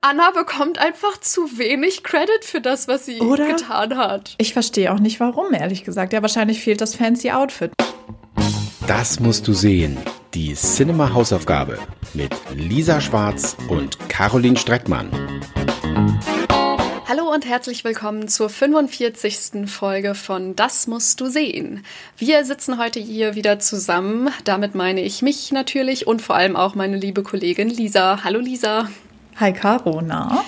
Anna bekommt einfach zu wenig Credit für das, was sie Oder? getan hat. Ich verstehe auch nicht warum, ehrlich gesagt. Ja, wahrscheinlich fehlt das fancy Outfit. Das musst du sehen. Die Cinema Hausaufgabe mit Lisa Schwarz und Caroline Streckmann. Hallo und herzlich willkommen zur 45. Folge von Das musst du sehen. Wir sitzen heute hier wieder zusammen. Damit meine ich mich natürlich und vor allem auch meine liebe Kollegin Lisa. Hallo Lisa. Hi Caro, na?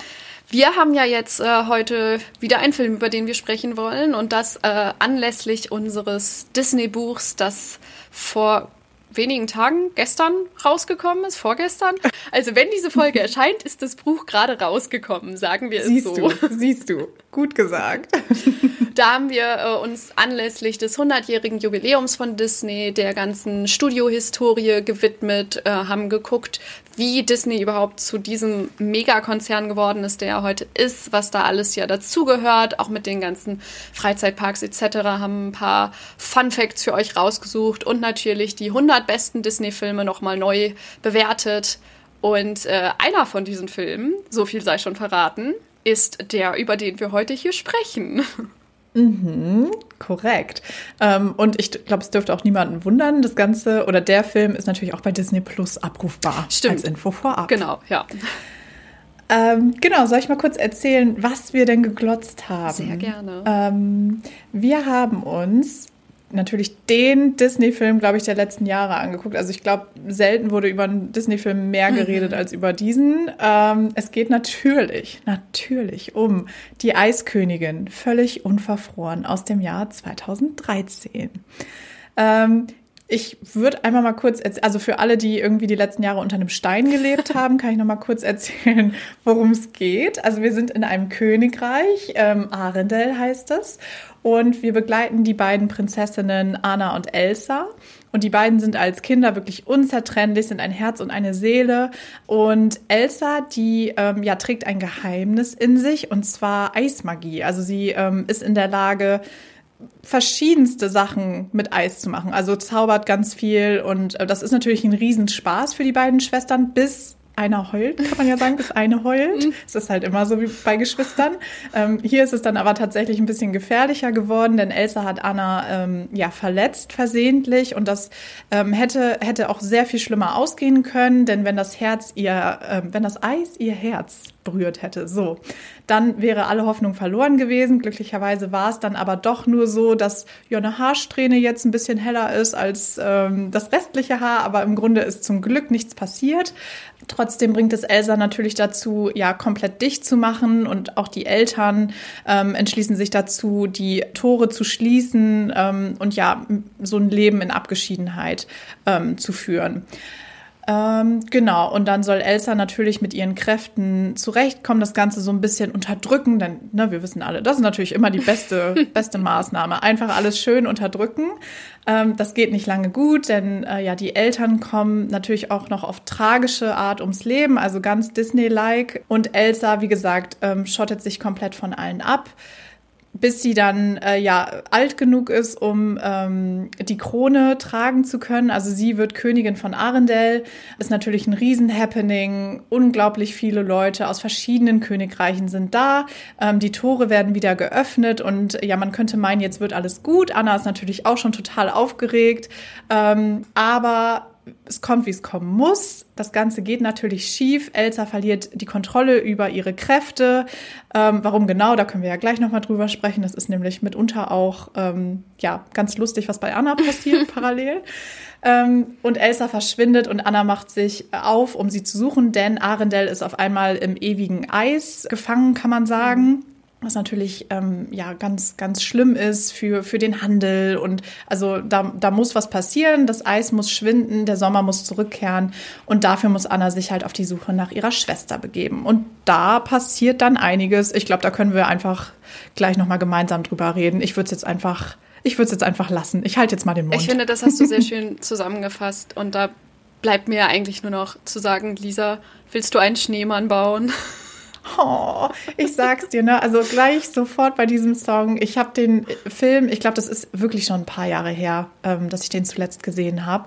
Wir haben ja jetzt äh, heute wieder einen Film, über den wir sprechen wollen und das äh, anlässlich unseres Disney-Buchs, das vor wenigen Tagen, gestern rausgekommen ist, vorgestern. Also wenn diese Folge erscheint, ist das Buch gerade rausgekommen, sagen wir siehst es so. Du, siehst du, gut gesagt. Da haben wir äh, uns anlässlich des 100-jährigen Jubiläums von Disney, der ganzen Studiohistorie gewidmet, äh, haben geguckt, wie Disney überhaupt zu diesem Megakonzern geworden ist, der er heute ist, was da alles ja dazugehört, auch mit den ganzen Freizeitparks etc. haben ein paar Fun Facts für euch rausgesucht und natürlich die 100 besten Disney-Filme nochmal neu bewertet. Und äh, einer von diesen Filmen, so viel sei schon verraten, ist der, über den wir heute hier sprechen. Mhm, korrekt. Ähm, und ich glaube, es dürfte auch niemanden wundern. Das Ganze oder der Film ist natürlich auch bei Disney Plus abrufbar. Stimmt. Als Info vorab. Genau, ja. Ähm, genau, soll ich mal kurz erzählen, was wir denn geglotzt haben? Sehr gerne. Ähm, wir haben uns natürlich den Disney-Film, glaube ich, der letzten Jahre angeguckt. Also ich glaube, selten wurde über einen Disney-Film mehr mhm. geredet mhm. als über diesen. Ähm, es geht natürlich, natürlich um die Eiskönigin, völlig unverfroren aus dem Jahr 2013. Ähm, ich würde einmal mal kurz, also für alle, die irgendwie die letzten Jahre unter einem Stein gelebt haben, kann ich noch mal kurz erzählen, worum es geht. Also wir sind in einem Königreich, ähm, Arendelle heißt es, und wir begleiten die beiden Prinzessinnen Anna und Elsa. Und die beiden sind als Kinder wirklich unzertrennlich, sind ein Herz und eine Seele. Und Elsa, die ähm, ja trägt ein Geheimnis in sich, und zwar Eismagie. Also sie ähm, ist in der Lage, verschiedenste Sachen mit Eis zu machen. Also zaubert ganz viel und äh, das ist natürlich ein Riesenspaß für die beiden Schwestern, bis einer heult, kann man ja sagen, bis eine heult. Mhm. Es ist halt immer so wie bei Geschwistern. Ähm, hier ist es dann aber tatsächlich ein bisschen gefährlicher geworden, denn Elsa hat Anna ähm, ja verletzt versehentlich und das ähm, hätte hätte auch sehr viel schlimmer ausgehen können, denn wenn das Herz ihr, äh, wenn das Eis ihr Herz berührt hätte, so, dann wäre alle Hoffnung verloren gewesen. Glücklicherweise war es dann aber doch nur so, dass ja eine Haarsträhne jetzt ein bisschen heller ist als ähm, das restliche Haar, aber im Grunde ist zum Glück nichts passiert. Trotzdem bringt es Elsa natürlich dazu, ja, komplett dicht zu machen und auch die Eltern ähm, entschließen sich dazu, die Tore zu schließen ähm, und ja, so ein Leben in Abgeschiedenheit ähm, zu führen. Ähm, genau, und dann soll Elsa natürlich mit ihren Kräften zurechtkommen, das Ganze so ein bisschen unterdrücken, denn ne, wir wissen alle, das ist natürlich immer die beste, beste Maßnahme. Einfach alles schön unterdrücken. Ähm, das geht nicht lange gut, denn äh, ja, die Eltern kommen natürlich auch noch auf tragische Art ums Leben, also ganz Disney-like. Und Elsa, wie gesagt, ähm, schottet sich komplett von allen ab bis sie dann äh, ja alt genug ist, um ähm, die Krone tragen zu können. Also sie wird Königin von Arendelle. Ist natürlich ein Riesen-Happening. Unglaublich viele Leute aus verschiedenen Königreichen sind da. Ähm, die Tore werden wieder geöffnet und ja, man könnte meinen, jetzt wird alles gut. Anna ist natürlich auch schon total aufgeregt. Ähm, aber es kommt, wie es kommen muss. Das Ganze geht natürlich schief. Elsa verliert die Kontrolle über ihre Kräfte. Ähm, warum genau, da können wir ja gleich nochmal drüber sprechen. Das ist nämlich mitunter auch ähm, ja, ganz lustig, was bei Anna passiert parallel. Ähm, und Elsa verschwindet und Anna macht sich auf, um sie zu suchen, denn Arendelle ist auf einmal im ewigen Eis gefangen, kann man sagen was natürlich ähm, ja ganz ganz schlimm ist für für den Handel. Und also da da muss was passieren. Das Eis muss schwinden der Sommer muss zurückkehren. Und dafür muss Anna sich halt auf die Suche nach ihrer Schwester begeben. Und da passiert dann einiges. Ich glaube da können wir einfach gleich noch mal gemeinsam drüber reden. Ich würde es jetzt einfach ich würde es jetzt einfach lassen. Ich halte jetzt mal den Mund. ich finde das hast du sehr schön zusammengefasst. Und da bleibt mir eigentlich nur noch zu sagen Lisa willst du einen Schneemann bauen Oh, ich sag's dir, ne? Also gleich sofort bei diesem Song. Ich habe den Film, ich glaube, das ist wirklich schon ein paar Jahre her, ähm, dass ich den zuletzt gesehen habe.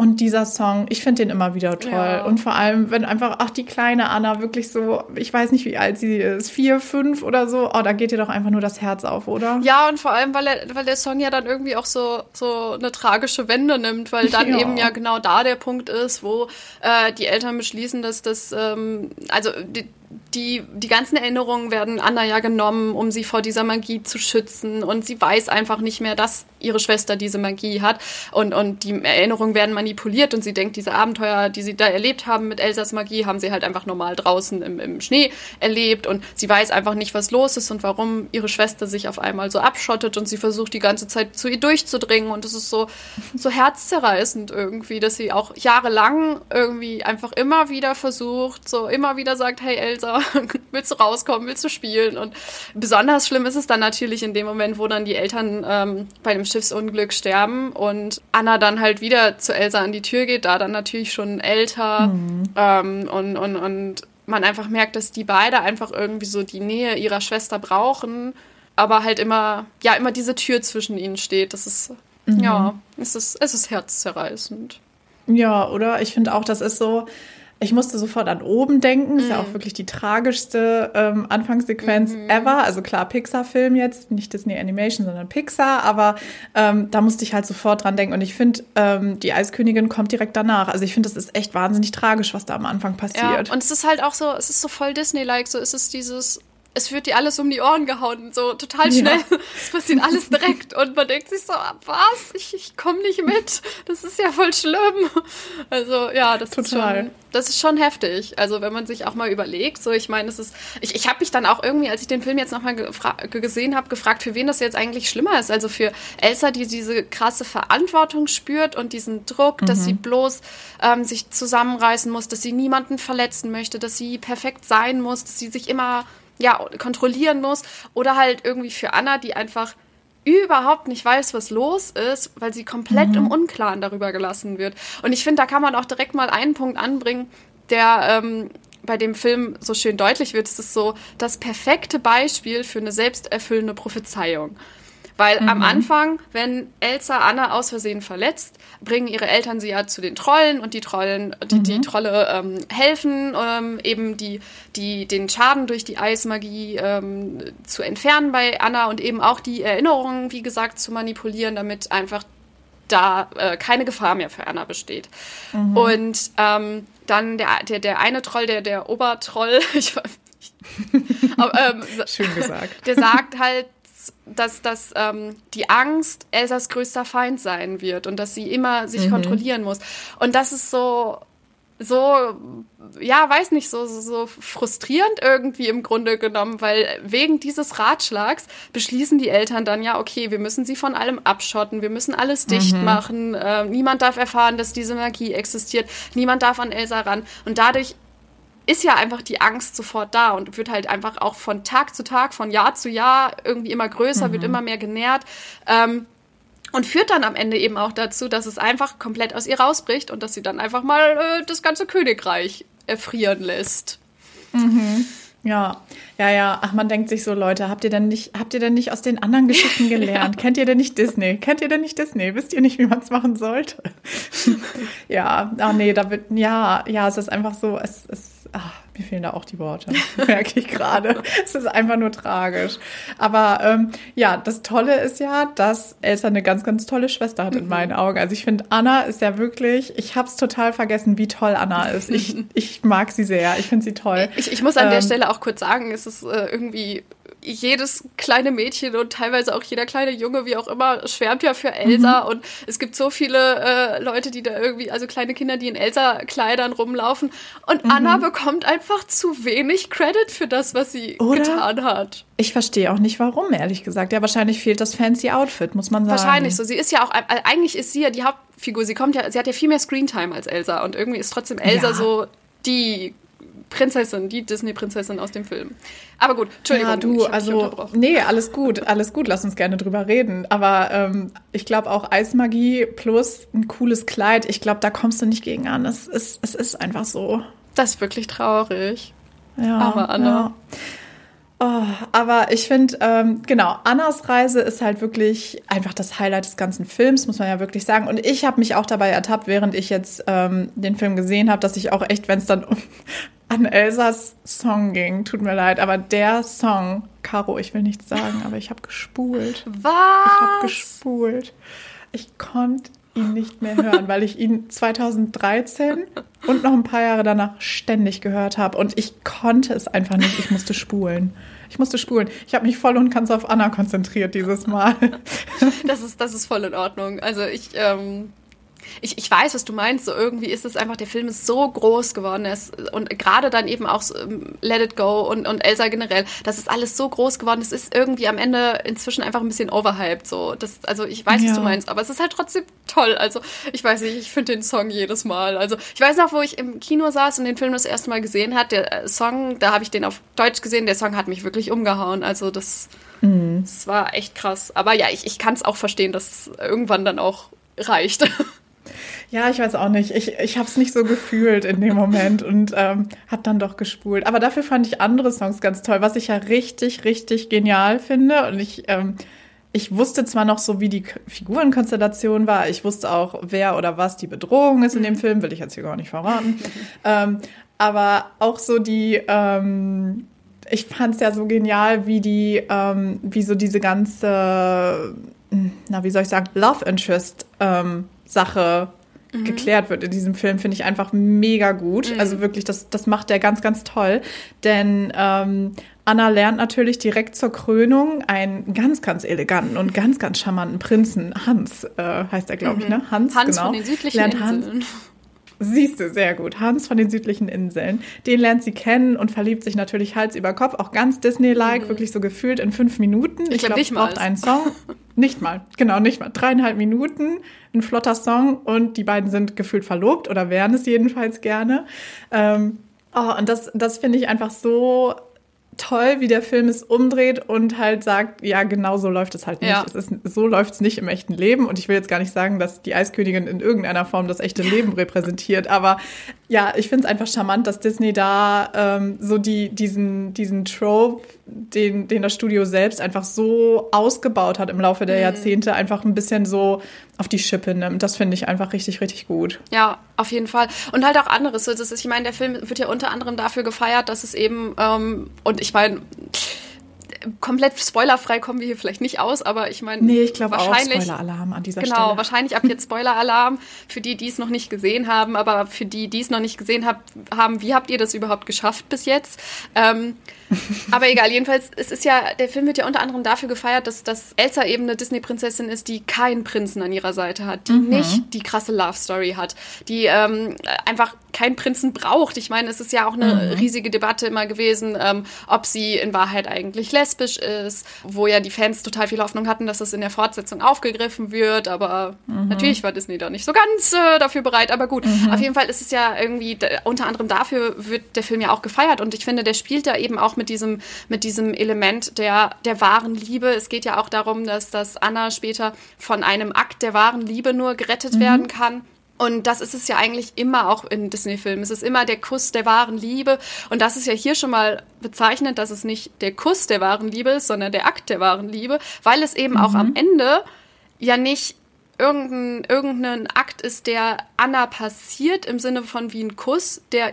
Und dieser Song, ich finde den immer wieder toll. Ja. Und vor allem, wenn einfach, ach, die kleine Anna wirklich so, ich weiß nicht, wie alt sie ist, vier, fünf oder so, oh, da geht ihr doch einfach nur das Herz auf, oder? Ja, und vor allem, weil, er, weil der Song ja dann irgendwie auch so, so eine tragische Wende nimmt, weil dann ja. eben ja genau da der Punkt ist, wo äh, die Eltern beschließen, dass das, ähm, also die, die, die ganzen Erinnerungen werden Anna ja genommen, um sie vor dieser Magie zu schützen. Und sie weiß einfach nicht mehr, dass ihre Schwester diese Magie hat. Und, und die Erinnerungen werden manipuliert und sie denkt, diese Abenteuer, die sie da erlebt haben mit Elsas Magie, haben sie halt einfach normal draußen im, im Schnee erlebt. Und sie weiß einfach nicht, was los ist und warum ihre Schwester sich auf einmal so abschottet. Und sie versucht die ganze Zeit zu ihr durchzudringen. Und es ist so, so herzzerreißend irgendwie, dass sie auch jahrelang irgendwie einfach immer wieder versucht, so immer wieder sagt, hey Elsa, Elsa, willst du rauskommen, willst du spielen? Und besonders schlimm ist es dann natürlich in dem Moment, wo dann die Eltern ähm, bei dem Schiffsunglück sterben und Anna dann halt wieder zu Elsa an die Tür geht, da dann natürlich schon älter mhm. ähm, und, und, und man einfach merkt, dass die beide einfach irgendwie so die Nähe ihrer Schwester brauchen, aber halt immer, ja, immer diese Tür zwischen ihnen steht. Das ist, mhm. ja, es ist, es ist herzzerreißend. Ja, oder? Ich finde auch, das ist so, ich musste sofort an oben denken. Das ist ja auch mhm. wirklich die tragischste ähm, Anfangssequenz mhm. ever. Also klar, Pixar-Film jetzt, nicht Disney Animation, sondern Pixar. Aber ähm, da musste ich halt sofort dran denken. Und ich finde, ähm, die Eiskönigin kommt direkt danach. Also ich finde, das ist echt wahnsinnig tragisch, was da am Anfang passiert. Ja, und es ist halt auch so, es ist so voll Disney-like. So ist es dieses es wird dir alles um die Ohren gehauen, so total schnell. Ja. Es passiert alles direkt und man denkt sich so, was? Ich, ich komme nicht mit. Das ist ja voll schlimm. Also ja, das total. ist schon, das ist schon heftig. Also wenn man sich auch mal überlegt, so ich meine, es ist, ich, ich habe mich dann auch irgendwie, als ich den Film jetzt nochmal gesehen habe, gefragt, für wen das jetzt eigentlich schlimmer ist. Also für Elsa, die diese krasse Verantwortung spürt und diesen Druck, mhm. dass sie bloß ähm, sich zusammenreißen muss, dass sie niemanden verletzen möchte, dass sie perfekt sein muss, dass sie sich immer ja, kontrollieren muss. Oder halt irgendwie für Anna, die einfach überhaupt nicht weiß, was los ist, weil sie komplett mhm. im Unklaren darüber gelassen wird. Und ich finde, da kann man auch direkt mal einen Punkt anbringen, der ähm, bei dem Film so schön deutlich wird. Es ist so das perfekte Beispiel für eine selbsterfüllende Prophezeiung. Weil mhm. am Anfang, wenn Elsa Anna aus Versehen verletzt, bringen ihre Eltern sie ja zu den Trollen und die Trollen, die, mhm. die Trolle ähm, helfen, ähm, eben die, die, den Schaden durch die Eismagie ähm, zu entfernen bei Anna und eben auch die Erinnerungen, wie gesagt, zu manipulieren, damit einfach da äh, keine Gefahr mehr für Anna besteht. Mhm. Und ähm, dann der, der, der eine Troll, der, der Obertroll, ich, ich, ähm, Schön gesagt. Der sagt halt, dass, dass ähm, die Angst Elsas größter Feind sein wird und dass sie immer sich mhm. kontrollieren muss. Und das ist so, so, ja, weiß nicht, so, so, so frustrierend irgendwie im Grunde genommen, weil wegen dieses Ratschlags beschließen die Eltern dann ja, okay, wir müssen sie von allem abschotten, wir müssen alles dicht mhm. machen, äh, niemand darf erfahren, dass diese Magie existiert, niemand darf an Elsa ran. Und dadurch ist ja einfach die Angst sofort da und wird halt einfach auch von Tag zu Tag, von Jahr zu Jahr irgendwie immer größer, mhm. wird immer mehr genährt. Ähm, und führt dann am Ende eben auch dazu, dass es einfach komplett aus ihr rausbricht und dass sie dann einfach mal äh, das ganze Königreich erfrieren lässt. Mhm. Ja, ja, ja. Ach, man denkt sich so, Leute, habt ihr denn nicht, habt ihr denn nicht aus den anderen Geschichten gelernt? ja. Kennt ihr denn nicht Disney? Kennt ihr denn nicht Disney? Wisst ihr nicht, wie man es machen sollte? ja, ach nee, da wird, ja, ja, es ist einfach so, es, es ach, mir fehlen da auch die Worte, merke ich gerade. es ist einfach nur tragisch. Aber ähm, ja, das Tolle ist ja, dass Elsa eine ganz, ganz tolle Schwester hat in mhm. meinen Augen. Also ich finde, Anna ist ja wirklich, ich habe es total vergessen, wie toll Anna ist. Ich, ich mag sie sehr, ich finde sie toll. Ich, ich muss an ähm, der Stelle auch kurz sagen, es ist äh, irgendwie jedes kleine Mädchen und teilweise auch jeder kleine Junge, wie auch immer, schwärmt ja für Elsa. Mhm. Und es gibt so viele äh, Leute, die da irgendwie, also kleine Kinder, die in Elsa-Kleidern rumlaufen. Und mhm. Anna bekommt einfach zu wenig Credit für das, was sie Oder? getan hat. Ich verstehe auch nicht, warum, ehrlich gesagt. Ja, wahrscheinlich fehlt das fancy Outfit, muss man sagen. Wahrscheinlich so. Sie ist ja auch, äh, eigentlich ist sie ja die Hauptfigur. Sie kommt ja, sie hat ja viel mehr Screentime als Elsa. Und irgendwie ist trotzdem Elsa ja. so die Prinzessin, die Disney-Prinzessin aus dem Film. Aber gut, Entschuldigung. Ja, du, also, nee, alles gut, alles gut, lass uns gerne drüber reden. Aber ähm, ich glaube auch Eismagie plus ein cooles Kleid, ich glaube, da kommst du nicht gegen an. Es ist, es ist einfach so. Das ist wirklich traurig. Ja, Aber Anna. Ja. Oh, aber ich finde, ähm, genau, Annas Reise ist halt wirklich einfach das Highlight des ganzen Films, muss man ja wirklich sagen. Und ich habe mich auch dabei ertappt, während ich jetzt ähm, den Film gesehen habe, dass ich auch echt, wenn es dann um, an Elsas Song ging, tut mir leid, aber der Song, Caro, ich will nichts sagen, aber ich habe gespult. Was? Ich habe gespult. Ich konnte ihn nicht mehr hören, weil ich ihn 2013 und noch ein paar Jahre danach ständig gehört habe und ich konnte es einfach nicht. Ich musste spulen. Ich musste spulen. Ich habe mich voll und ganz auf Anna konzentriert dieses Mal. Das ist, das ist voll in Ordnung. Also ich, ähm, ich, ich weiß, was du meinst. So irgendwie ist es einfach, der Film ist so groß geworden. Ist, und gerade dann eben auch so, ähm, Let It Go und, und Elsa generell, das ist alles so groß geworden. Es ist irgendwie am Ende inzwischen einfach ein bisschen overhyped. So. Das, also ich weiß, ja. was du meinst, aber es ist halt trotzdem toll. Also ich weiß nicht, ich finde den Song jedes Mal. Also ich weiß noch, wo ich im Kino saß und den Film das erste Mal gesehen hat. Der äh, Song, da habe ich den auf Deutsch gesehen. Der Song hat mich wirklich umgehauen. Also das, mhm. das war echt krass. Aber ja, ich, ich kann es auch verstehen, dass es irgendwann dann auch reicht. Ja, ich weiß auch nicht. Ich, ich habe es nicht so gefühlt in dem Moment und ähm, habe dann doch gespult. Aber dafür fand ich andere Songs ganz toll, was ich ja richtig, richtig genial finde. Und ich, ähm, ich wusste zwar noch so, wie die Figurenkonstellation war. Ich wusste auch, wer oder was die Bedrohung ist in dem Film. Will ich jetzt hier gar nicht verraten. ähm, aber auch so die... Ähm, ich fand es ja so genial, wie die, ähm, wie so diese ganze, na, wie soll ich sagen, Love Interest ähm, Sache mhm. geklärt wird in diesem Film, finde ich einfach mega gut. Mhm. Also wirklich, das, das macht er ganz, ganz toll. Denn ähm, Anna lernt natürlich direkt zur Krönung einen ganz, ganz eleganten und ganz, ganz charmanten Prinzen. Hans äh, heißt er, glaube mhm. ich, ne? Hans, Hans genau. von den südlichen lernt Inseln. Siehst du, sehr gut. Hans von den südlichen Inseln. Den lernt sie kennen und verliebt sich natürlich Hals über Kopf. Auch ganz Disney-like, mhm. wirklich so gefühlt in fünf Minuten. Ich, ich glaube, es braucht einen Song. nicht mal, genau, nicht mal. Dreieinhalb Minuten, ein flotter Song und die beiden sind gefühlt verlobt oder wären es jedenfalls gerne. Ähm, oh, und das, das finde ich einfach so toll, wie der Film es umdreht und halt sagt, ja, genau so läuft es halt nicht. Ja. Es ist, so läuft es nicht im echten Leben. Und ich will jetzt gar nicht sagen, dass die Eiskönigin in irgendeiner Form das echte Leben repräsentiert. Aber ja, ich finde es einfach charmant, dass Disney da ähm, so die, diesen, diesen Trope, den, den das Studio selbst einfach so ausgebaut hat im Laufe der mhm. Jahrzehnte, einfach ein bisschen so auf die Schippe nimmt. Das finde ich einfach richtig, richtig gut. Ja, auf jeden Fall. Und halt auch anderes. Das ist, ich meine, der Film wird ja unter anderem dafür gefeiert, dass es eben, ähm, und ich meine, komplett spoilerfrei kommen wir hier vielleicht nicht aus, aber ich meine, nee, ich glaube auch Spoiler-Alarm an dieser genau, Stelle. Genau, wahrscheinlich ab jetzt Spoiler-Alarm für die, die es noch nicht gesehen haben, aber für die, die es noch nicht gesehen hab, haben, wie habt ihr das überhaupt geschafft bis jetzt? Ähm, aber egal, jedenfalls, es ist ja, der Film wird ja unter anderem dafür gefeiert, dass, dass Elsa eben eine Disney-Prinzessin ist, die keinen Prinzen an ihrer Seite hat, die mhm. nicht die krasse Love-Story hat, die ähm, einfach keinen Prinzen braucht. Ich meine, es ist ja auch eine mhm. riesige Debatte immer gewesen, ähm, ob sie in Wahrheit eigentlich lesbisch ist, wo ja die Fans total viel Hoffnung hatten, dass das in der Fortsetzung aufgegriffen wird, aber mhm. natürlich war Disney da nicht so ganz äh, dafür bereit, aber gut. Mhm. Auf jeden Fall ist es ja irgendwie, unter anderem dafür wird der Film ja auch gefeiert und ich finde, der spielt da eben auch mit diesem, mit diesem Element der, der wahren Liebe. Es geht ja auch darum, dass, dass Anna später von einem Akt der wahren Liebe nur gerettet mhm. werden kann. Und das ist es ja eigentlich immer auch in Disney-Filmen. Es ist immer der Kuss der wahren Liebe. Und das ist ja hier schon mal bezeichnend, dass es nicht der Kuss der wahren Liebe ist, sondern der Akt der wahren Liebe, weil es eben mhm. auch am mhm. Ende ja nicht irgendein, irgendein Akt ist, der Anna passiert im Sinne von wie ein Kuss, der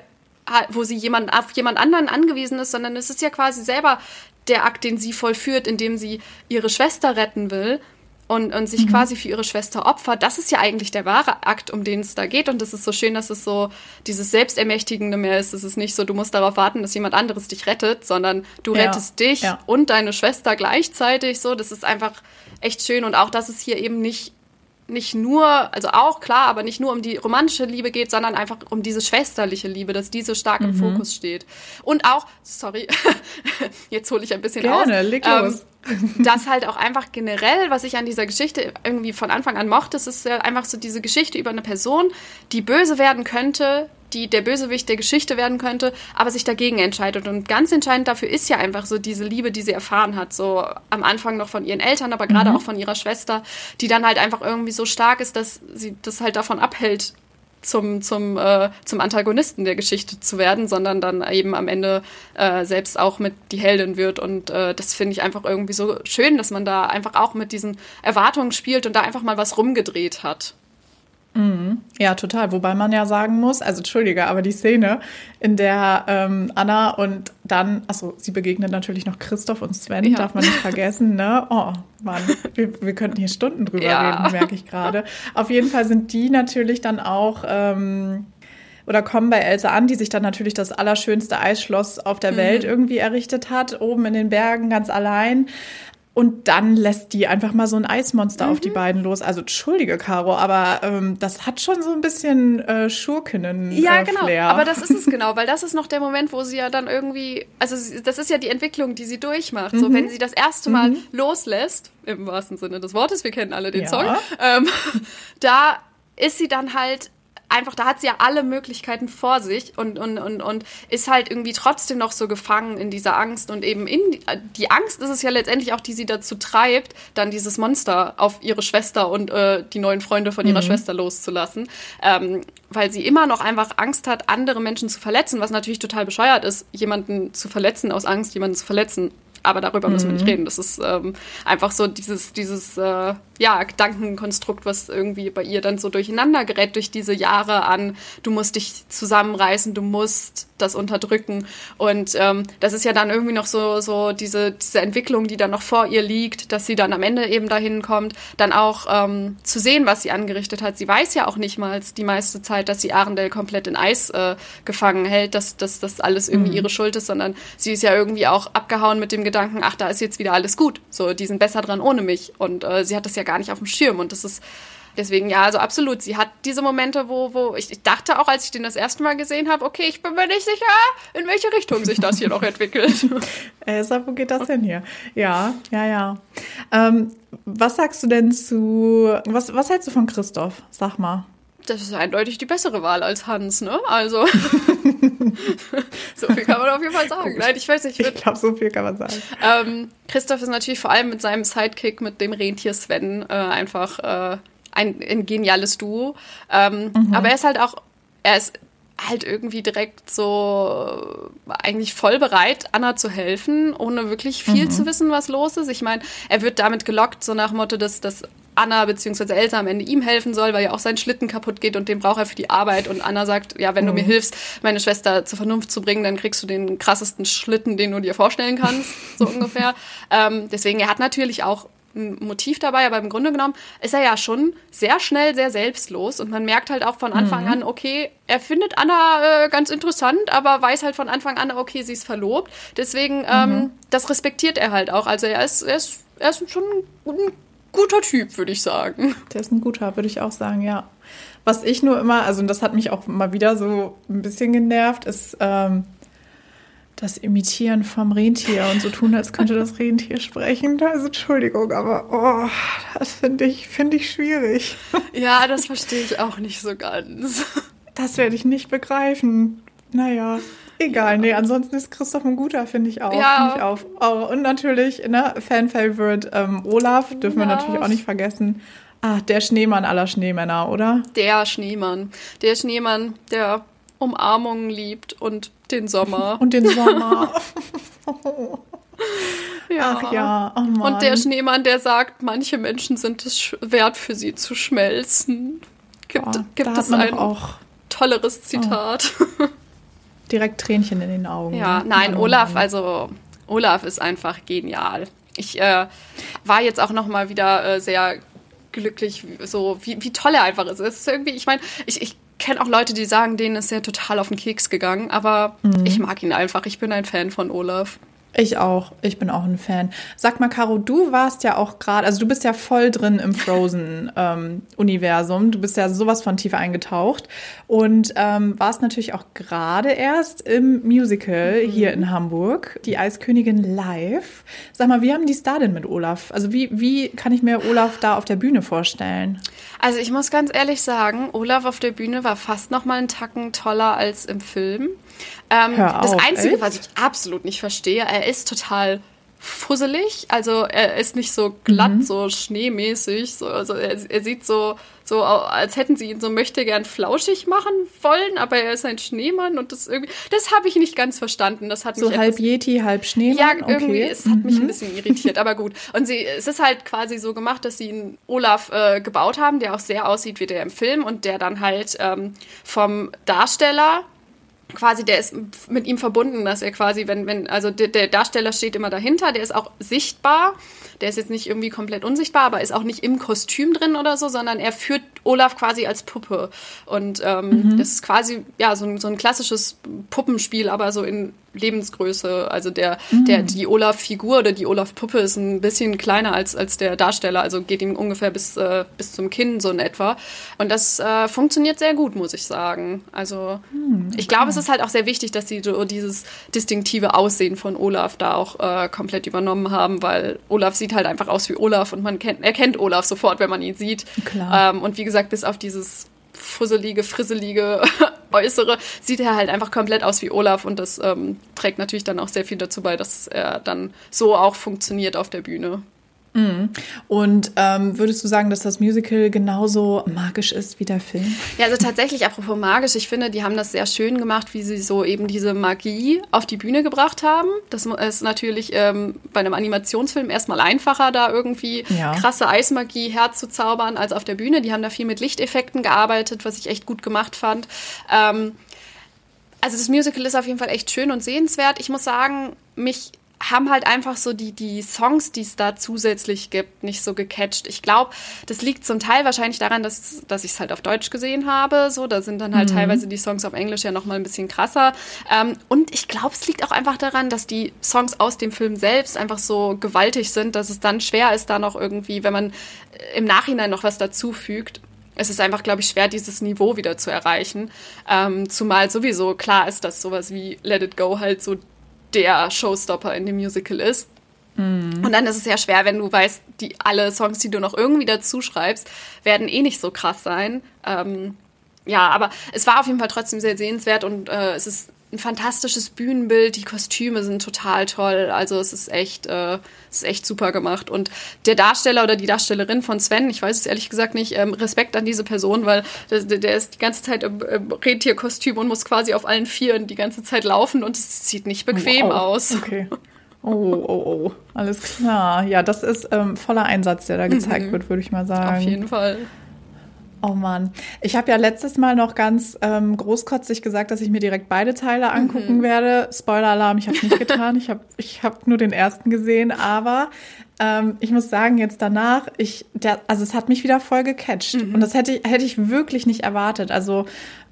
wo sie jemand, auf jemand anderen angewiesen ist, sondern es ist ja quasi selber der Akt, den sie vollführt, indem sie ihre Schwester retten will und, und sich mhm. quasi für ihre Schwester opfert. Das ist ja eigentlich der wahre Akt, um den es da geht. Und es ist so schön, dass es so dieses Selbstermächtigende mehr ist. Es ist nicht so, du musst darauf warten, dass jemand anderes dich rettet, sondern du ja. rettest dich ja. und deine Schwester gleichzeitig. So, das ist einfach echt schön. Und auch, dass es hier eben nicht nicht nur, also auch klar, aber nicht nur um die romantische Liebe geht, sondern einfach um diese schwesterliche Liebe, dass die so stark im mhm. Fokus steht. Und auch, sorry, jetzt hole ich ein bisschen Gerne, aus. Leg los. Ähm, das halt auch einfach generell, was ich an dieser Geschichte irgendwie von Anfang an mochte, ist ja einfach so diese Geschichte über eine Person, die böse werden könnte, die der Bösewicht der Geschichte werden könnte, aber sich dagegen entscheidet. Und ganz entscheidend dafür ist ja einfach so diese Liebe, die sie erfahren hat. So am Anfang noch von ihren Eltern, aber gerade mhm. auch von ihrer Schwester, die dann halt einfach irgendwie so stark ist, dass sie das halt davon abhält, zum, zum, äh, zum Antagonisten der Geschichte zu werden, sondern dann eben am Ende äh, selbst auch mit die Heldin wird. Und äh, das finde ich einfach irgendwie so schön, dass man da einfach auch mit diesen Erwartungen spielt und da einfach mal was rumgedreht hat. Mhm. Ja, total. Wobei man ja sagen muss, also entschuldige, aber die Szene, in der ähm, Anna und dann, achso, sie begegnet natürlich noch Christoph und Sven, ja. darf man nicht vergessen, ne? Oh, Mann, wir, wir könnten hier Stunden drüber ja. reden, merke ich gerade. Auf jeden Fall sind die natürlich dann auch. Ähm, oder kommen bei Elsa an, die sich dann natürlich das allerschönste Eisschloss auf der mhm. Welt irgendwie errichtet hat, oben in den Bergen ganz allein. Und dann lässt die einfach mal so ein Eismonster mhm. auf die mhm. beiden los. Also entschuldige, Caro, aber ähm, das hat schon so ein bisschen äh, Schurkinnen. Ja, äh, genau. Flair. Aber das ist es genau, weil das ist noch der Moment, wo sie ja dann irgendwie, also das ist ja die Entwicklung, die sie durchmacht. Mhm. So, wenn sie das erste Mal mhm. loslässt, im wahrsten Sinne des Wortes, wir kennen alle den ja. Song, ähm, da ist sie dann halt einfach, da hat sie ja alle Möglichkeiten vor sich und, und, und, und ist halt irgendwie trotzdem noch so gefangen in dieser Angst und eben in die, die Angst ist es ja letztendlich auch, die sie dazu treibt, dann dieses Monster auf ihre Schwester und äh, die neuen Freunde von ihrer mhm. Schwester loszulassen, ähm, weil sie immer noch einfach Angst hat, andere Menschen zu verletzen, was natürlich total bescheuert ist, jemanden zu verletzen aus Angst, jemanden zu verletzen aber darüber müssen wir nicht mhm. reden. Das ist ähm, einfach so dieses, dieses äh, ja, Gedankenkonstrukt, was irgendwie bei ihr dann so durcheinander gerät durch diese Jahre an, du musst dich zusammenreißen, du musst das unterdrücken. Und ähm, das ist ja dann irgendwie noch so, so diese, diese Entwicklung, die dann noch vor ihr liegt, dass sie dann am Ende eben dahin kommt, dann auch ähm, zu sehen, was sie angerichtet hat. Sie weiß ja auch nicht mal die meiste Zeit, dass sie Arendelle komplett in Eis äh, gefangen hält, dass, dass das alles irgendwie mhm. ihre Schuld ist, sondern sie ist ja irgendwie auch abgehauen mit dem Gedanken, ach, da ist jetzt wieder alles gut. So, die sind besser dran ohne mich. Und äh, sie hat das ja gar nicht auf dem Schirm. Und das ist deswegen, ja, also absolut. Sie hat diese Momente, wo, wo ich, ich dachte auch, als ich den das erste Mal gesehen habe, okay, ich bin mir nicht sicher, in welche Richtung sich das hier noch entwickelt. Elsa, wo geht das denn hier? Ja, ja, ja. Ähm, was sagst du denn zu, was, was hältst du von Christoph? Sag mal das ist eindeutig die bessere Wahl als Hans, ne? Also, so viel kann man auf jeden Fall sagen. Nein, ich weiß nicht. Ich, ich glaube, so viel kann man sagen. Ähm, Christoph ist natürlich vor allem mit seinem Sidekick, mit dem Rentier Sven, äh, einfach äh, ein, ein, geniales Duo. Ähm, mhm. Aber er ist halt auch, er ist halt irgendwie direkt so eigentlich voll bereit, Anna zu helfen, ohne wirklich viel mhm. zu wissen, was los ist. Ich meine, er wird damit gelockt, so nach Motto, dass, dass Anna bzw. Elsa am Ende ihm helfen soll, weil ja auch sein Schlitten kaputt geht und den braucht er für die Arbeit. Und Anna sagt, ja, wenn mhm. du mir hilfst, meine Schwester zur Vernunft zu bringen, dann kriegst du den krassesten Schlitten, den du dir vorstellen kannst, so ungefähr. Ähm, deswegen, er hat natürlich auch ein Motiv dabei, aber im Grunde genommen ist er ja schon sehr schnell sehr selbstlos und man merkt halt auch von Anfang mhm. an, okay, er findet Anna äh, ganz interessant, aber weiß halt von Anfang an, okay, sie ist verlobt. Deswegen, ähm, mhm. das respektiert er halt auch. Also er ist, er ist, er ist schon ein guter Typ, würde ich sagen. Der ist ein guter, würde ich auch sagen, ja. Was ich nur immer, also das hat mich auch mal wieder so ein bisschen genervt, ist ähm, das Imitieren vom Rentier und so tun, als könnte das Rentier sprechen. Also Entschuldigung, aber oh, das finde ich, find ich schwierig. Ja, das verstehe ich auch nicht so ganz. Das werde ich nicht begreifen. Naja. Egal, ja. nee, ansonsten ist Christoph ein guter, finde ich auch. Ja. Ich auch. Oh, und natürlich, ne, Fan-Favorite ähm, Olaf, dürfen Olaf. wir natürlich auch nicht vergessen. Ah, der Schneemann aller Schneemänner, oder? Der Schneemann. Der Schneemann, der Umarmungen liebt und den Sommer. und den Sommer. ja. Ach ja, oh Mann. Und der Schneemann, der sagt, manche Menschen sind es wert, für sie zu schmelzen. Gibt, oh, gibt es ein auch tolleres Zitat? Oh direkt Tränchen in den Augen. Ja, ne? nein, Olaf, also Olaf ist einfach genial. Ich äh, war jetzt auch noch mal wieder äh, sehr glücklich, so wie, wie toll er einfach ist. Es ist irgendwie, ich meine, ich, ich kenne auch Leute, die sagen, denen ist er total auf den Keks gegangen, aber mhm. ich mag ihn einfach. Ich bin ein Fan von Olaf. Ich auch. Ich bin auch ein Fan. Sag mal, Caro, du warst ja auch gerade, also du bist ja voll drin im Frozen-Universum. Ähm, du bist ja sowas von tief eingetaucht und ähm, warst natürlich auch gerade erst im Musical mhm. hier in Hamburg, die Eiskönigin live. Sag mal, wie haben die es da denn mit Olaf? Also wie, wie kann ich mir Olaf da auf der Bühne vorstellen? Also ich muss ganz ehrlich sagen, Olaf auf der Bühne war fast noch mal einen Tacken toller als im Film. Ähm, auf, das Einzige, echt? was ich absolut nicht verstehe, er ist total fusselig. Also er ist nicht so glatt, mhm. so schneemäßig. So, also er, er, sieht so, so, als hätten sie ihn so möchte gern flauschig machen wollen, aber er ist ein Schneemann und das irgendwie, das habe ich nicht ganz verstanden. Das hat so mich halb etwas, Yeti, halb Schneemann. Ja, irgendwie, okay. es hat mich ein mhm. bisschen irritiert, aber gut. Und sie, es ist halt quasi so gemacht, dass sie einen Olaf äh, gebaut haben, der auch sehr aussieht wie der im Film und der dann halt ähm, vom Darsteller quasi, der ist mit ihm verbunden, dass er quasi, wenn, wenn, also der, der, Darsteller steht immer dahinter, der ist auch sichtbar. Der ist jetzt nicht irgendwie komplett unsichtbar, aber ist auch nicht im Kostüm drin oder so, sondern er führt Olaf quasi als Puppe. Und ähm, mhm. das ist quasi, ja, so ein, so ein klassisches Puppenspiel, aber so in Lebensgröße. Also der, mhm. der, die Olaf-Figur oder die Olaf-Puppe ist ein bisschen kleiner als, als der Darsteller, also geht ihm ungefähr bis, äh, bis zum Kinn so in etwa. Und das äh, funktioniert sehr gut, muss ich sagen. Also mhm, ich glaube, es ist halt auch sehr wichtig, dass sie so dieses distinktive Aussehen von Olaf da auch äh, komplett übernommen haben, weil Olaf sieht halt einfach aus wie Olaf und man kennt, erkennt Olaf sofort, wenn man ihn sieht. Klar. Ähm, und wie gesagt, bis auf dieses fusselige, frisselige Äußere, sieht er halt einfach komplett aus wie Olaf und das ähm, trägt natürlich dann auch sehr viel dazu bei, dass er dann so auch funktioniert auf der Bühne. Mhm. Und ähm, würdest du sagen, dass das Musical genauso magisch ist wie der Film? Ja, also tatsächlich, apropos magisch, ich finde, die haben das sehr schön gemacht, wie sie so eben diese Magie auf die Bühne gebracht haben. Das ist natürlich ähm, bei einem Animationsfilm erstmal einfacher, da irgendwie ja. krasse Eismagie herzuzaubern als auf der Bühne. Die haben da viel mit Lichteffekten gearbeitet, was ich echt gut gemacht fand. Ähm, also das Musical ist auf jeden Fall echt schön und sehenswert. Ich muss sagen, mich haben halt einfach so die, die Songs, die es da zusätzlich gibt, nicht so gecatcht. Ich glaube, das liegt zum Teil wahrscheinlich daran, dass, dass ich es halt auf Deutsch gesehen habe. So, da sind dann halt mhm. teilweise die Songs auf Englisch ja nochmal ein bisschen krasser. Ähm, und ich glaube, es liegt auch einfach daran, dass die Songs aus dem Film selbst einfach so gewaltig sind, dass es dann schwer ist, da noch irgendwie, wenn man im Nachhinein noch was dazufügt, es ist einfach, glaube ich, schwer, dieses Niveau wieder zu erreichen. Ähm, zumal sowieso klar ist, dass sowas wie Let It Go halt so der Showstopper in dem Musical ist. Mhm. Und dann ist es ja schwer, wenn du weißt, die alle Songs, die du noch irgendwie dazu schreibst, werden eh nicht so krass sein. Ähm, ja, aber es war auf jeden Fall trotzdem sehr sehenswert und äh, es ist ein fantastisches Bühnenbild, die Kostüme sind total toll. Also es ist echt, äh, es ist echt super gemacht. Und der Darsteller oder die Darstellerin von Sven, ich weiß es ehrlich gesagt nicht, ähm, Respekt an diese Person, weil der, der ist die ganze Zeit im, im Rentierkostüm und muss quasi auf allen Vieren die ganze Zeit laufen und es sieht nicht bequem wow. aus. Okay. Oh, oh, oh. Alles klar. Ja, das ist ähm, voller Einsatz, der da gezeigt mhm. wird, würde ich mal sagen. Auf jeden Fall. Oh Mann. Ich habe ja letztes Mal noch ganz ähm, großkotzig gesagt, dass ich mir direkt beide Teile angucken mhm. werde. Spoiler-Alarm, ich habe nicht getan. ich habe ich hab nur den ersten gesehen. Aber ähm, ich muss sagen, jetzt danach, ich, der, also es hat mich wieder voll gecatcht. Mhm. Und das hätte, hätte ich wirklich nicht erwartet. Also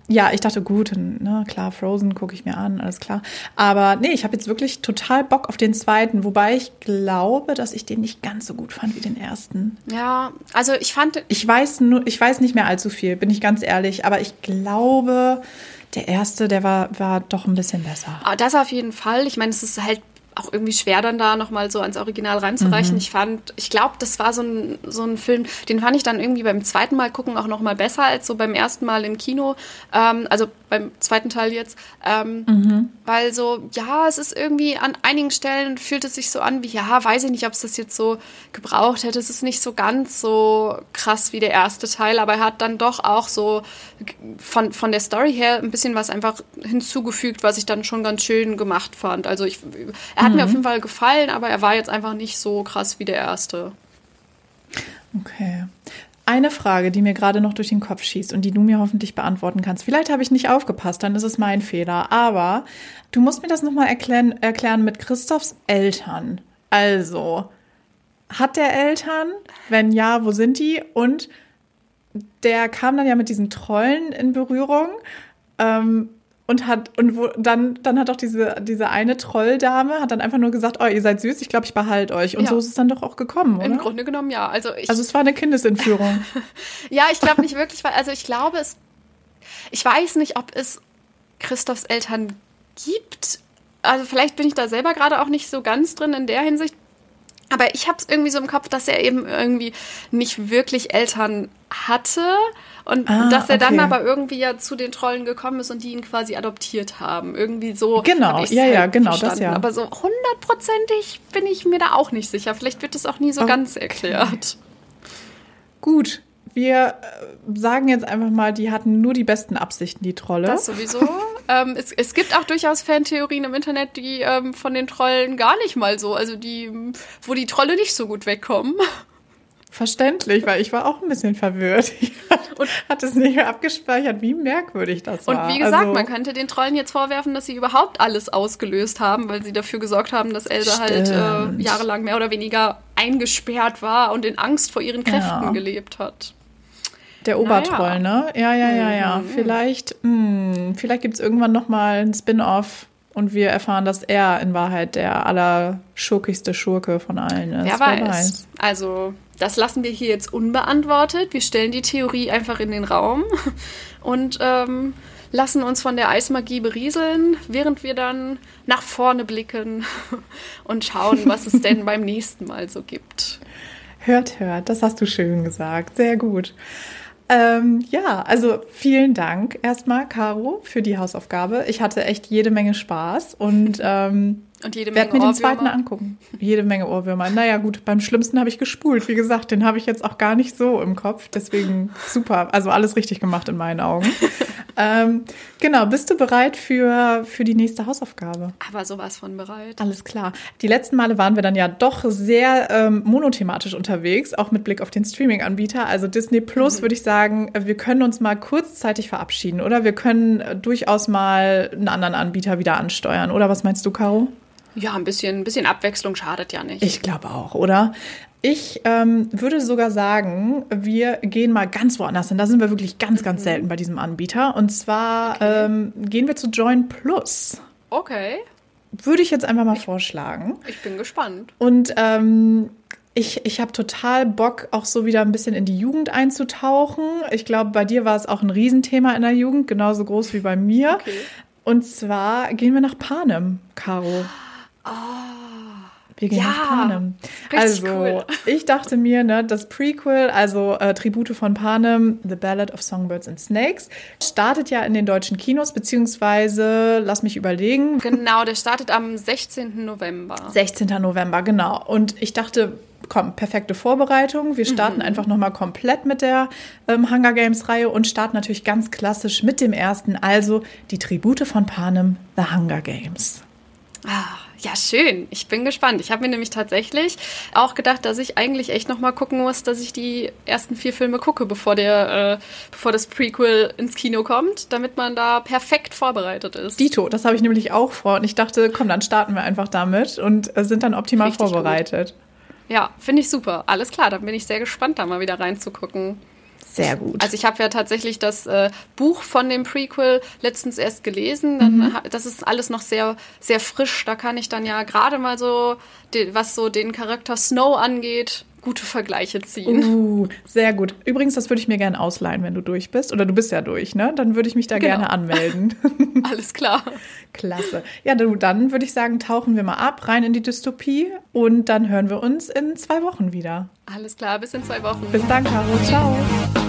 ja, ich dachte, gut, ne, klar, Frozen gucke ich mir an, alles klar. Aber nee, ich habe jetzt wirklich total Bock auf den zweiten, wobei ich glaube, dass ich den nicht ganz so gut fand wie den ersten. Ja, also ich fand. Ich weiß nur, ich weiß nicht mehr allzu viel, bin ich ganz ehrlich, aber ich glaube, der erste, der war, war doch ein bisschen besser. Ah, das auf jeden Fall. Ich meine, es ist halt auch irgendwie schwer dann da nochmal so ans Original ranzureichen. Mhm. Ich fand, ich glaube, das war so ein, so ein Film, den fand ich dann irgendwie beim zweiten Mal gucken auch nochmal besser als so beim ersten Mal im Kino. Ähm, also beim zweiten Teil jetzt. Ähm, mhm. Weil so, ja, es ist irgendwie an einigen Stellen fühlt es sich so an wie, ja, weiß ich nicht, ob es das jetzt so gebraucht hätte. Es ist nicht so ganz so krass wie der erste Teil, aber er hat dann doch auch so von, von der Story her ein bisschen was einfach hinzugefügt, was ich dann schon ganz schön gemacht fand. Also ich, er hat mhm. mir auf jeden Fall gefallen, aber er war jetzt einfach nicht so krass wie der erste. Okay. Eine Frage, die mir gerade noch durch den Kopf schießt und die du mir hoffentlich beantworten kannst. Vielleicht habe ich nicht aufgepasst, dann ist es mein Fehler. Aber du musst mir das nochmal erklären, erklären mit Christophs Eltern. Also, hat der Eltern? Wenn ja, wo sind die? Und der kam dann ja mit diesen Trollen in Berührung. Ähm, und hat und wo dann dann hat auch diese diese eine Trolldame hat dann einfach nur gesagt, oh ihr seid süß, ich glaube ich behalte euch und ja. so ist es dann doch auch gekommen, oder? Im Grunde genommen ja. Also ich also es war eine Kindesentführung. ja, ich glaube nicht wirklich, weil also ich glaube es ich weiß nicht, ob es Christophs Eltern gibt. Also vielleicht bin ich da selber gerade auch nicht so ganz drin in der Hinsicht. Aber ich habe es irgendwie so im Kopf, dass er eben irgendwie nicht wirklich Eltern hatte und Ah, dass er dann okay. aber irgendwie ja zu den Trollen gekommen ist und die ihn quasi adoptiert haben. Irgendwie so. Genau, ja, ja, halt genau, das verstanden. ja. Aber so hundertprozentig bin ich mir da auch nicht sicher. Vielleicht wird es auch nie so Okay. ganz erklärt. Gut, wir äh, sagen jetzt einfach mal, die hatten nur die besten Absichten, die Trolle. Das sowieso. ähm, es, es gibt auch durchaus Fantheorien im Internet, die ähm, von den Trollen gar nicht mal so, also die, wo die Trolle nicht so gut wegkommen. Verständlich, weil ich war auch ein bisschen verwirrt. Ich Und- hatte es nicht mehr abgespeichert, wie merkwürdig das Und war. wie gesagt, Also- man könnte den Trollen jetzt vorwerfen, dass sie überhaupt alles ausgelöst haben, weil sie dafür gesorgt haben, dass Elsa halt äh, jahrelang mehr oder weniger eingesperrt war und in Angst vor ihren Kräften Ja. gelebt hat. Der Obertroll, ne? Ja, ja, ja, ja. Mhm. Vielleicht, mh, vielleicht gibt es irgendwann noch mal ein Spin-off und wir erfahren, dass er in Wahrheit der allerschurkigste Schurke von allen ist. Wer weiß. Also, das lassen wir hier jetzt unbeantwortet. Wir stellen die Theorie einfach in den Raum und ähm, lassen uns von der Eismagie berieseln, während wir dann nach vorne blicken und schauen, was es denn beim nächsten Mal so gibt. Hört, hört, das hast du schön gesagt. Sehr gut. Ähm, ja, also vielen Dank erstmal, Caro, für die Hausaufgabe. Ich hatte echt jede Menge Spaß und ähm, Und jede werde Menge mir den zweiten angucken. Jede Menge Ohrwürmer. Naja, gut, beim Schlimmsten habe ich gespult. Wie gesagt, den habe ich jetzt auch gar nicht so im Kopf. Deswegen super. Also alles richtig gemacht in meinen Augen. ähm, genau, bist du bereit für, für die nächste Hausaufgabe? Aber sowas von bereit. Alles klar. Die letzten Male waren wir dann ja doch sehr ähm, monothematisch unterwegs, auch mit Blick auf den Streaming-Anbieter. Also Disney Plus würde ich sagen, wir können uns mal kurzzeitig verabschieden, oder? Wir können äh, durchaus mal einen anderen Anbieter wieder ansteuern, oder? Was meinst du, Caro? Ja, ein bisschen, ein bisschen Abwechslung schadet ja nicht. Ich glaube auch, oder? Ich ähm, würde sogar sagen, wir gehen mal ganz woanders hin. Da sind wir wirklich ganz, ganz selten bei diesem Anbieter. Und zwar ähm, gehen wir zu Join Plus. okay, Würde ich jetzt einfach mal vorschlagen. ich bin gespannt. Und ähm, ich, ich habe total Bock, auch so wieder ein bisschen in die Jugend einzutauchen. Ich glaube, bei dir war es auch ein Riesenthema in der Jugend, genauso groß wie bei mir. Okay. Und zwar gehen wir nach Panem, Caro. Wir gehen Ja, nach Panem. Also, cool. ich dachte mir, ne, das Prequel, also äh, Tribute von Panem, The Ballad of Songbirds and Snakes, startet ja in den deutschen Kinos, beziehungsweise, lass mich überlegen, Genau, der startet am 16. November. 16. November, genau. Und ich dachte, komm, perfekte Vorbereitung. Wir starten einfach nochmal komplett mit der ähm, Hunger Games-Reihe und starten natürlich ganz klassisch mit dem ersten, also die Tribute von Panem, The Hunger Games. Ah, ja, schön. Ich bin gespannt. Ich habe mir nämlich tatsächlich auch gedacht, dass ich eigentlich echt noch mal gucken muss, dass ich die ersten vier Filme gucke, bevor der, äh, bevor das Prequel ins Kino kommt, damit man da perfekt vorbereitet ist. Dito, das habe ich nämlich auch vor und ich dachte, komm, dann starten wir einfach damit und äh, sind dann optimal Richtig vorbereitet. ja, finde ich super. Alles klar, dann bin ich sehr gespannt, da mal wieder reinzugucken. Sehr gut. Also ich habe ja tatsächlich das äh, Buch von dem Prequel letztens erst gelesen. Dann, Mhm. Das ist alles noch sehr, sehr frisch. Da kann ich dann ja gerade mal so, was so den Charakter Snow angeht, gute Vergleiche ziehen. Uh, sehr gut. Übrigens, das würde ich mir gerne ausleihen, wenn du durch bist. Oder du bist ja durch, ne? Dann würde ich mich da Genau. gerne anmelden. Alles klar. Klasse. Ja, du, dann würde ich sagen, tauchen wir mal ab, rein in die Dystopie und dann hören wir uns in zwei Wochen wieder. Alles klar, bis in zwei Wochen. Bis dann, Caro. Ciao.